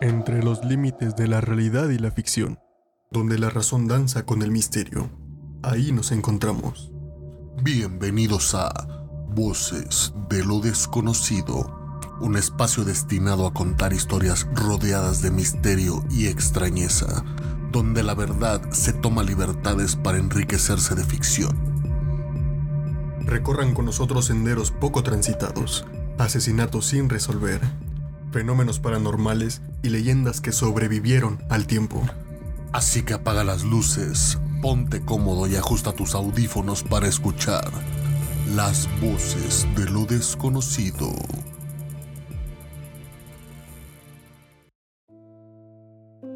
entre los límites de la realidad y la ficción, donde la razón danza con el misterio. Ahí nos encontramos. Bienvenidos a Voces de lo Desconocido, un espacio destinado a contar historias rodeadas de misterio y extrañeza, donde la verdad se toma libertades para enriquecerse de ficción. Recorran con nosotros senderos poco transitados, asesinatos sin resolver, fenómenos paranormales y leyendas que sobrevivieron al tiempo. Así que apaga las luces, ponte cómodo y ajusta tus audífonos para escuchar las voces de lo desconocido.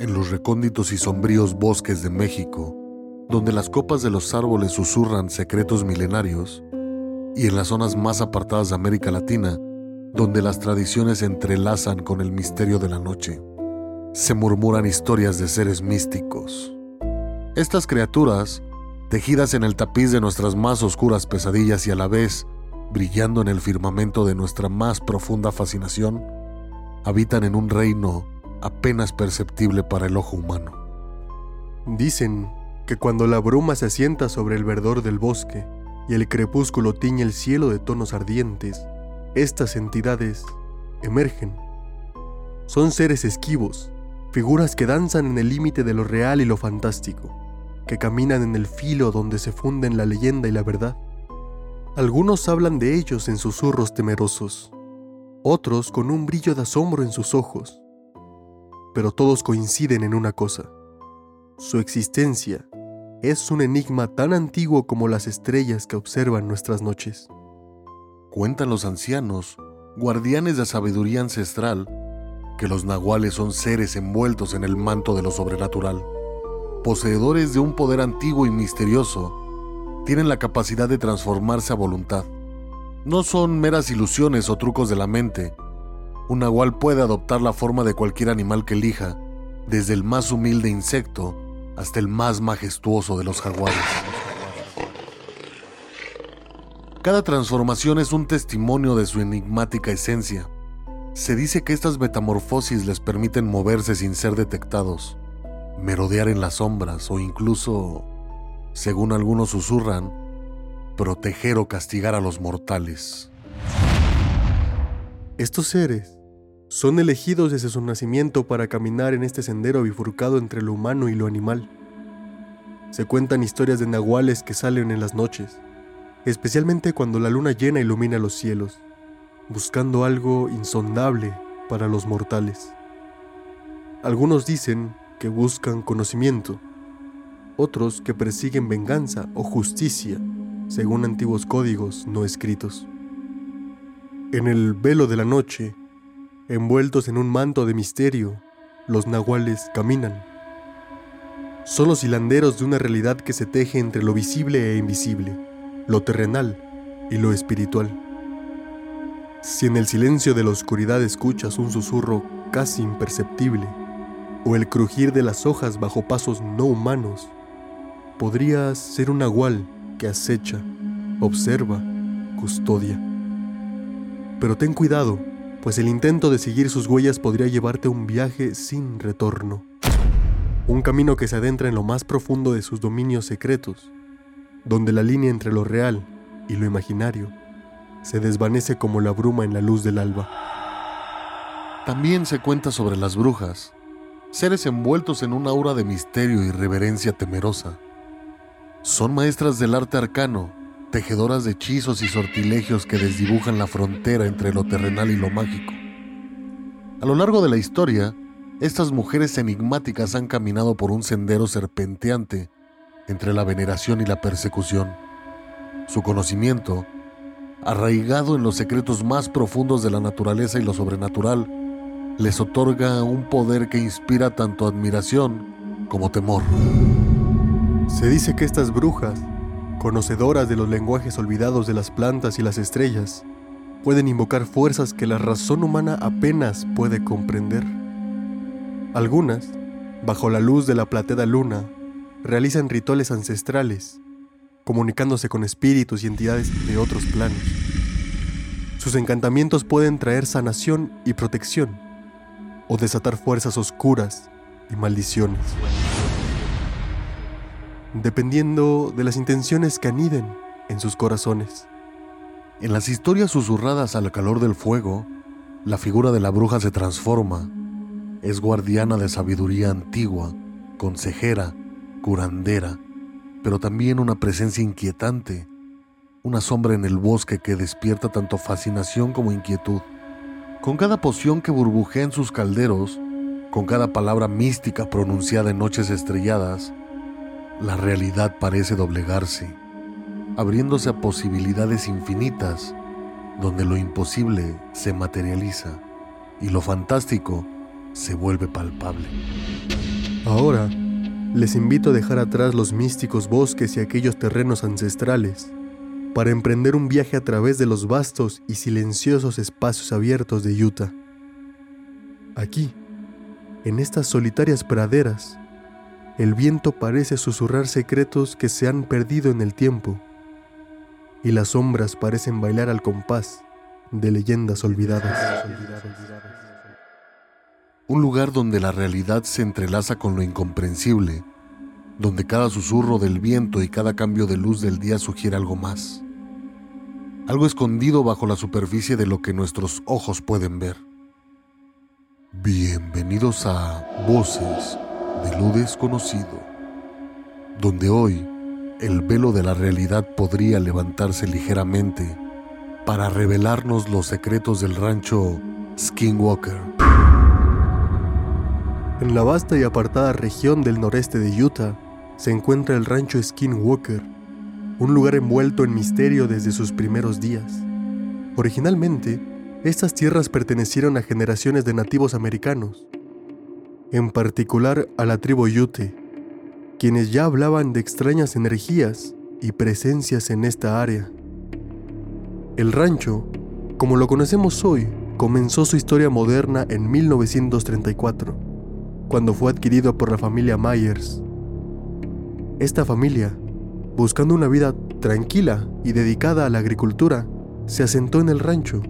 En los recónditos y sombríos bosques de México, donde las copas de los árboles susurran secretos milenarios, y en las zonas más apartadas de América Latina, donde las tradiciones se entrelazan con el misterio de la noche, se murmuran historias de seres místicos. Estas criaturas, tejidas en el tapiz de nuestras más oscuras pesadillas y a la vez brillando en el firmamento de nuestra más profunda fascinación, habitan en un reino apenas perceptible para el ojo humano. Dicen que cuando la bruma se asienta sobre el verdor del bosque y el crepúsculo tiñe el cielo de tonos ardientes, estas entidades emergen. Son seres esquivos, figuras que danzan en el límite de lo real y lo fantástico, que caminan en el filo donde se funden la leyenda y la verdad. Algunos hablan de ellos en susurros temerosos, otros con un brillo de asombro en sus ojos, pero todos coinciden en una cosa. Su existencia es un enigma tan antiguo como las estrellas que observan nuestras noches. Cuentan los ancianos, guardianes de sabiduría ancestral, que los nahuales son seres envueltos en el manto de lo sobrenatural. Poseedores de un poder antiguo y misterioso, tienen la capacidad de transformarse a voluntad. No son meras ilusiones o trucos de la mente, un nahual puede adoptar la forma de cualquier animal que elija, desde el más humilde insecto hasta el más majestuoso de los jaguares. Cada transformación es un testimonio de su enigmática esencia. Se dice que estas metamorfosis les permiten moverse sin ser detectados, merodear en las sombras o incluso, según algunos susurran, proteger o castigar a los mortales. Estos seres son elegidos desde su nacimiento para caminar en este sendero bifurcado entre lo humano y lo animal. Se cuentan historias de nahuales que salen en las noches, especialmente cuando la luna llena ilumina los cielos, buscando algo insondable para los mortales. Algunos dicen que buscan conocimiento, otros que persiguen venganza o justicia, según antiguos códigos no escritos. En el velo de la noche, envueltos en un manto de misterio, los nahuales caminan. Son los hilanderos de una realidad que se teje entre lo visible e invisible, lo terrenal y lo espiritual. Si en el silencio de la oscuridad escuchas un susurro casi imperceptible, o el crujir de las hojas bajo pasos no humanos, podrías ser un nahual que acecha, observa, custodia. Pero ten cuidado, pues el intento de seguir sus huellas podría llevarte a un viaje sin retorno. Un camino que se adentra en lo más profundo de sus dominios secretos, donde la línea entre lo real y lo imaginario se desvanece como la bruma en la luz del alba. También se cuenta sobre las brujas, seres envueltos en una aura de misterio y reverencia temerosa. Son maestras del arte arcano tejedoras de hechizos y sortilegios que desdibujan la frontera entre lo terrenal y lo mágico. A lo largo de la historia, estas mujeres enigmáticas han caminado por un sendero serpenteante entre la veneración y la persecución. Su conocimiento, arraigado en los secretos más profundos de la naturaleza y lo sobrenatural, les otorga un poder que inspira tanto admiración como temor. Se dice que estas brujas conocedoras de los lenguajes olvidados de las plantas y las estrellas, pueden invocar fuerzas que la razón humana apenas puede comprender. Algunas, bajo la luz de la plateada luna, realizan rituales ancestrales, comunicándose con espíritus y entidades de otros planos. Sus encantamientos pueden traer sanación y protección. o desatar fuerzas oscuras y maldiciones. Dependiendo de las intenciones que aniden en sus corazones. En las historias susurradas al calor del fuego, la figura de la bruja se transforma. Es guardiana de sabiduría antigua, consejera, curandera, pero también una presencia inquietante, una sombra en el bosque que despierta tanto fascinación como inquietud. Con cada poción que burbujea en sus calderos, con cada palabra mística pronunciada en noches estrelladas, la realidad parece doblegarse, abriéndose a posibilidades infinitas, donde lo imposible se materializa y lo fantástico se vuelve palpable. Ahora, les invito a dejar atrás los místicos bosques y aquellos terrenos ancestrales para emprender un viaje a través de los vastos y silenciosos espacios abiertos de Utah. Aquí, en estas solitarias praderas, el viento parece susurrar secretos que se han perdido en el tiempo, y las sombras parecen bailar al compás de leyendas olvidadas. Un lugar donde la realidad se entrelaza con lo incomprensible, donde cada susurro del viento y cada cambio de luz del día sugiere algo más algo escondido bajo la superficie de lo que nuestros ojos pueden ver. Bienvenidos a Voces de lo desconocido, donde hoy el velo de la realidad podría levantarse ligeramente para revelarnos los secretos del rancho Skinwalker. En la vasta y apartada región del noreste de Utah se encuentra el rancho Skinwalker, un lugar envuelto en misterio desde sus primeros días. Originalmente, estas tierras pertenecieron a generaciones de nativos americanos, en particular a la tribu Ute, quienes ya hablaban de extrañas energías y presencias en esta área. El rancho, como lo conocemos hoy, comenzó su historia moderna en 1934, cuando fue adquirido por la familia Myers. Esta familia buscando una vida tranquila y dedicada a la agricultura, se asentó en el rancho,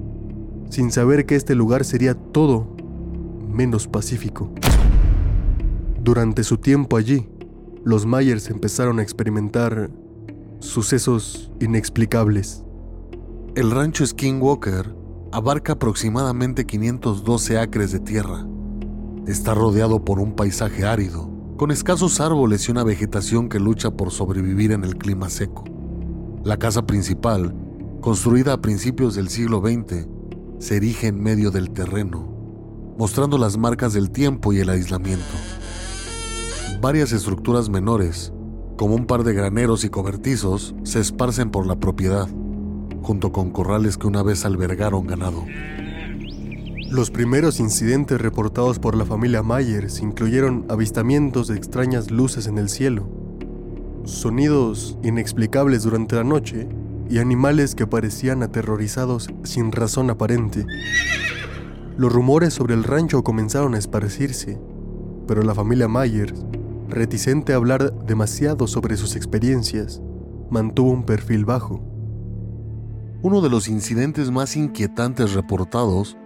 sin saber que este lugar sería todo menos pacífico. Durante su tiempo allí, los Myers empezaron a experimentar sucesos inexplicables. El rancho Skinwalker abarca aproximadamente 512 acres de tierra. Está rodeado por un paisaje árido, con escasos árboles y una vegetación que lucha por sobrevivir en el clima seco. La casa principal, construida a principios del siglo XX, se erige en medio del terreno, mostrando las marcas del tiempo y el aislamiento. Varias estructuras menores, como un par de graneros y cobertizos, se esparcen por la propiedad, junto con corrales que una vez albergaron ganado. Los primeros incidentes reportados por la familia Myers incluyeron avistamientos de extrañas luces en el cielo, sonidos inexplicables durante la noche y animales que parecían aterrorizados sin razón aparente. Los rumores sobre el rancho comenzaron a esparcirse, pero la familia Myers, reticente a hablar demasiado sobre sus experiencias, mantuvo un perfil bajo. Uno de los incidentes más inquietantes reportados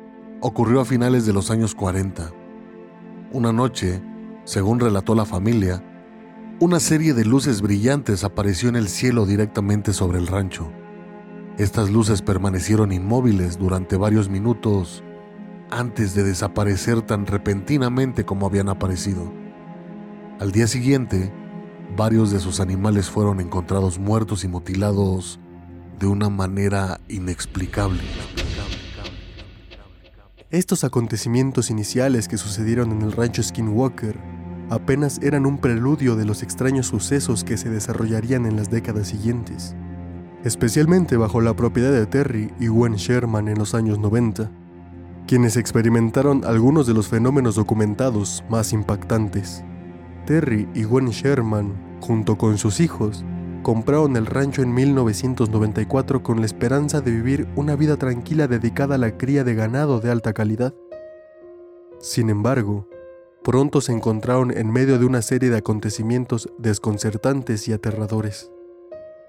ocurrió a finales de los años 40. Una noche, según relató la familia, una serie de luces brillantes apareció en el cielo directamente sobre el rancho. Estas luces permanecieron inmóviles durante varios minutos antes de desaparecer tan repentinamente como habían aparecido. Al día siguiente, varios de sus animales fueron encontrados muertos y mutilados de una manera inexplicable. Estos acontecimientos iniciales que sucedieron en el rancho Skinwalker apenas eran un preludio de los extraños sucesos que se desarrollarían en las décadas siguientes, especialmente bajo la propiedad de Terry y Gwen Sherman en los años 90, quienes experimentaron algunos de los fenómenos documentados más impactantes. Terry y Gwen Sherman, junto con sus hijos, compraron el rancho en 1994 con la esperanza de vivir una vida tranquila dedicada a la cría de ganado de alta calidad. Sin embargo, pronto se encontraron en medio de una serie de acontecimientos desconcertantes y aterradores.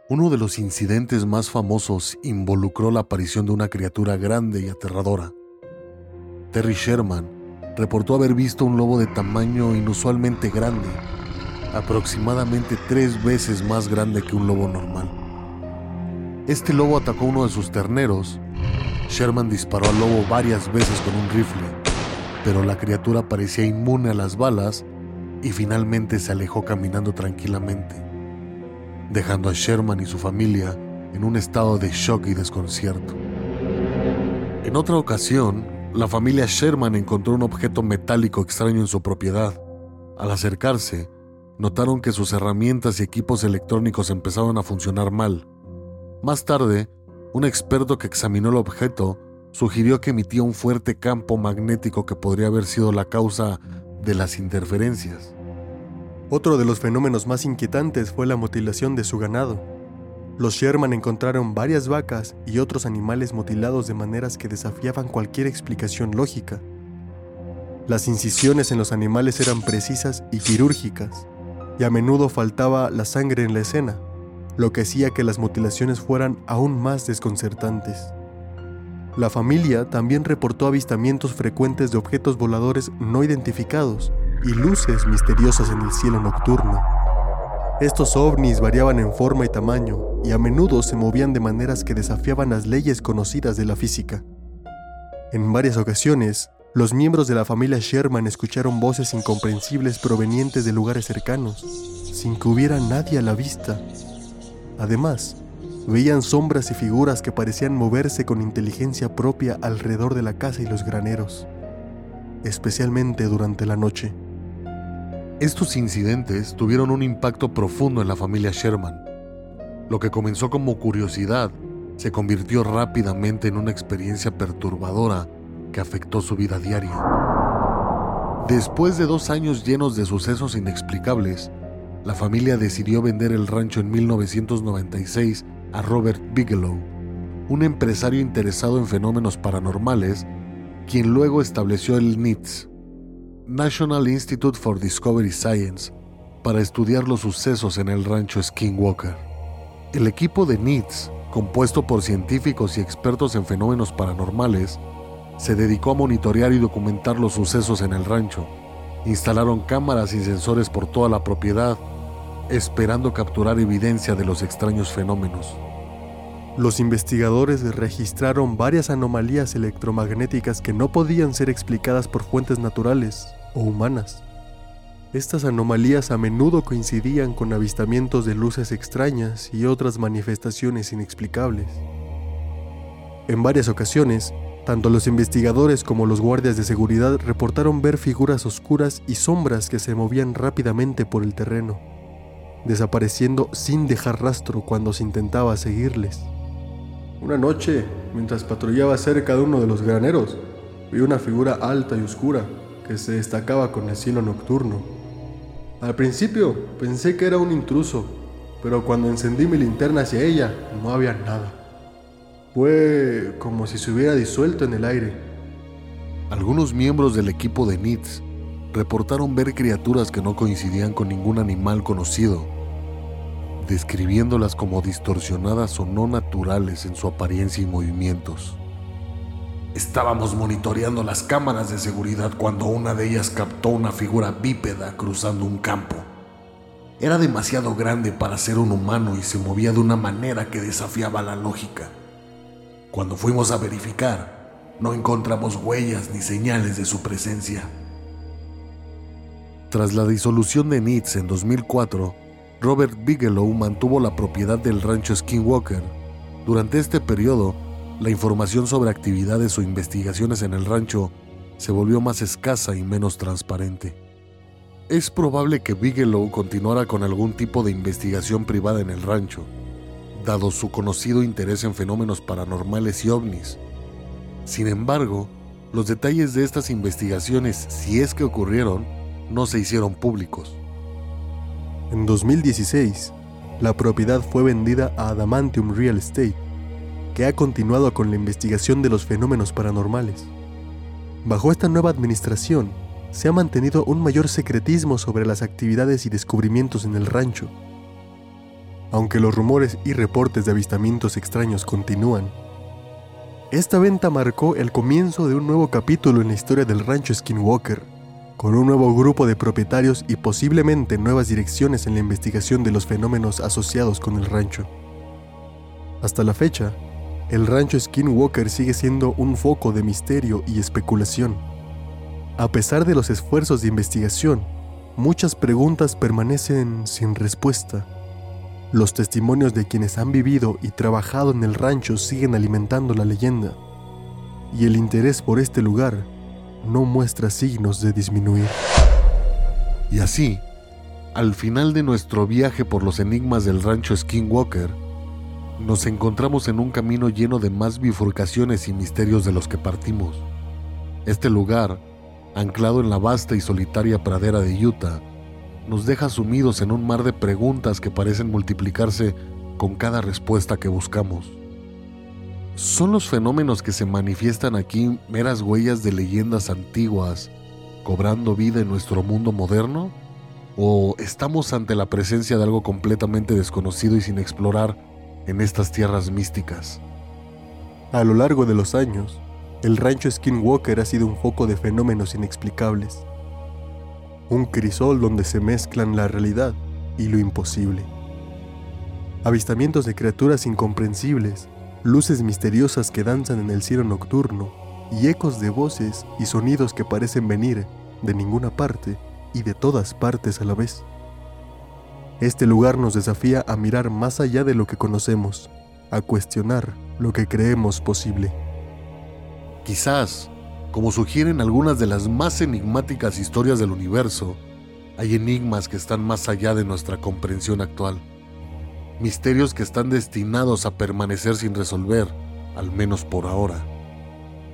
Uno de los incidentes más famosos involucró la aparición de una criatura grande y aterradora. Terry Sherman, reportó haber visto un lobo de tamaño inusualmente grande, aproximadamente tres veces más grande que un lobo normal. Este lobo atacó uno de sus terneros. Sherman disparó al lobo varias veces con un rifle, pero la criatura parecía inmune a las balas y finalmente se alejó caminando tranquilamente, dejando a Sherman y su familia en un estado de shock y desconcierto. En otra ocasión, la familia Sherman encontró un objeto metálico extraño en su propiedad. Al acercarse, notaron que sus herramientas y equipos electrónicos empezaron a funcionar mal. Más tarde, un experto que examinó el objeto sugirió que emitía un fuerte campo magnético que podría haber sido la causa de las interferencias. Otro de los fenómenos más inquietantes fue la mutilación de su ganado. Los Sherman encontraron varias vacas y otros animales mutilados de maneras que desafiaban cualquier explicación lógica. Las incisiones en los animales eran precisas y quirúrgicas, y a menudo faltaba la sangre en la escena, lo que hacía que las mutilaciones fueran aún más desconcertantes. La familia también reportó avistamientos frecuentes de objetos voladores no identificados y luces misteriosas en el cielo nocturno. Estos ovnis variaban en forma y tamaño y a menudo se movían de maneras que desafiaban las leyes conocidas de la física. En varias ocasiones, los miembros de la familia Sherman escucharon voces incomprensibles provenientes de lugares cercanos, sin que hubiera nadie a la vista. Además, veían sombras y figuras que parecían moverse con inteligencia propia alrededor de la casa y los graneros, especialmente durante la noche. Estos incidentes tuvieron un impacto profundo en la familia Sherman. Lo que comenzó como curiosidad se convirtió rápidamente en una experiencia perturbadora que afectó su vida diaria. Después de dos años llenos de sucesos inexplicables, la familia decidió vender el rancho en 1996 a Robert Bigelow, un empresario interesado en fenómenos paranormales, quien luego estableció el NITS, National Institute for Discovery Science para estudiar los sucesos en el rancho Skinwalker. El equipo de NITS, compuesto por científicos y expertos en fenómenos paranormales, se dedicó a monitorear y documentar los sucesos en el rancho. Instalaron cámaras y sensores por toda la propiedad, esperando capturar evidencia de los extraños fenómenos. Los investigadores registraron varias anomalías electromagnéticas que no podían ser explicadas por fuentes naturales o humanas. Estas anomalías a menudo coincidían con avistamientos de luces extrañas y otras manifestaciones inexplicables. En varias ocasiones, tanto los investigadores como los guardias de seguridad reportaron ver figuras oscuras y sombras que se movían rápidamente por el terreno, desapareciendo sin dejar rastro cuando se intentaba seguirles. Una noche, mientras patrullaba cerca de uno de los graneros, vi una figura alta y oscura que se destacaba con el cielo nocturno. Al principio pensé que era un intruso, pero cuando encendí mi linterna hacia ella no había nada. Fue como si se hubiera disuelto en el aire. Algunos miembros del equipo de NITS reportaron ver criaturas que no coincidían con ningún animal conocido, describiéndolas como distorsionadas o no naturales en su apariencia y movimientos. Estábamos monitoreando las cámaras de seguridad cuando una de ellas captó una figura bípeda cruzando un campo. Era demasiado grande para ser un humano y se movía de una manera que desafiaba la lógica. Cuando fuimos a verificar, no encontramos huellas ni señales de su presencia. Tras la disolución de NITS en 2004, Robert Bigelow mantuvo la propiedad del rancho Skinwalker. Durante este periodo, la información sobre actividades o investigaciones en el rancho se volvió más escasa y menos transparente. Es probable que Bigelow continuara con algún tipo de investigación privada en el rancho, dado su conocido interés en fenómenos paranormales y ovnis. Sin embargo, los detalles de estas investigaciones, si es que ocurrieron, no se hicieron públicos. En 2016, la propiedad fue vendida a Adamantium Real Estate que ha continuado con la investigación de los fenómenos paranormales. Bajo esta nueva administración, se ha mantenido un mayor secretismo sobre las actividades y descubrimientos en el rancho. Aunque los rumores y reportes de avistamientos extraños continúan, Esta venta marcó el comienzo de un nuevo capítulo en la historia del rancho Skinwalker, con un nuevo grupo de propietarios y posiblemente nuevas direcciones en la investigación de los fenómenos asociados con el rancho. Hasta la fecha, el rancho Skinwalker sigue siendo un foco de misterio y especulación. A pesar de los esfuerzos de investigación, muchas preguntas permanecen sin respuesta. Los testimonios de quienes han vivido y trabajado en el rancho siguen alimentando la leyenda, y el interés por este lugar no muestra signos de disminuir. Y así, al final de nuestro viaje por los enigmas del rancho Skinwalker, nos encontramos en un camino lleno de más bifurcaciones y misterios de los que partimos. Este lugar, anclado en la vasta y solitaria pradera de Utah, nos deja sumidos en un mar de preguntas que parecen multiplicarse con cada respuesta que buscamos. ¿Son los fenómenos que se manifiestan aquí meras huellas de leyendas antiguas cobrando vida en nuestro mundo moderno? ¿O estamos ante la presencia de algo completamente desconocido y sin explorar en estas tierras místicas? A lo largo de los años, el rancho Skinwalker ha sido un foco de fenómenos inexplicables un crisol donde se mezclan la realidad y lo imposible. Avistamientos de criaturas incomprensibles, luces misteriosas que danzan en el cielo nocturno y ecos de voces y sonidos que parecen venir de ninguna parte y de todas partes a la vez. Este lugar nos desafía a mirar más allá de lo que conocemos, a cuestionar lo que creemos posible. Quizás como sugieren algunas de las más enigmáticas historias del universo, hay enigmas que están más allá de nuestra comprensión actual. Misterios que están destinados a permanecer sin resolver, al menos por ahora.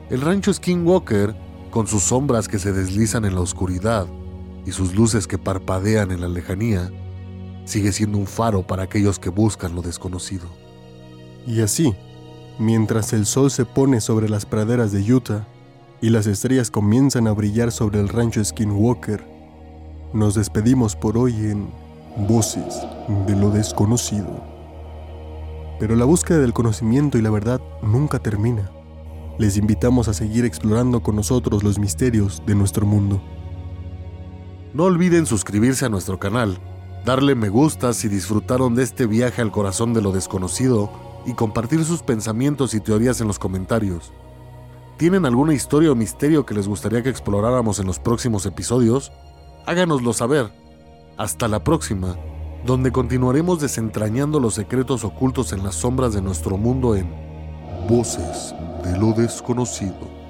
El rancho Skinwalker, con sus sombras que se deslizan en la oscuridad y sus luces que parpadean en la lejanía, sigue siendo un faro para aquellos que buscan lo desconocido. Y así, mientras el sol se pone sobre las praderas de Utah, y las estrellas comienzan a brillar sobre el rancho Skinwalker, nos despedimos por hoy en Voces de lo desconocido. Pero la búsqueda del conocimiento y la verdad nunca termina. Les invitamos a seguir explorando con nosotros los misterios de nuestro mundo. No olviden suscribirse a nuestro canal, darle me gusta si disfrutaron de este viaje al corazón de lo desconocido y compartir sus pensamientos y teorías en los comentarios. ¿Tienen alguna historia o misterio que les gustaría que exploráramos en los próximos episodios? Háganoslo saber. Hasta la próxima, donde continuaremos desentrañando los secretos ocultos en las sombras de nuestro mundo en Voces de lo desconocido.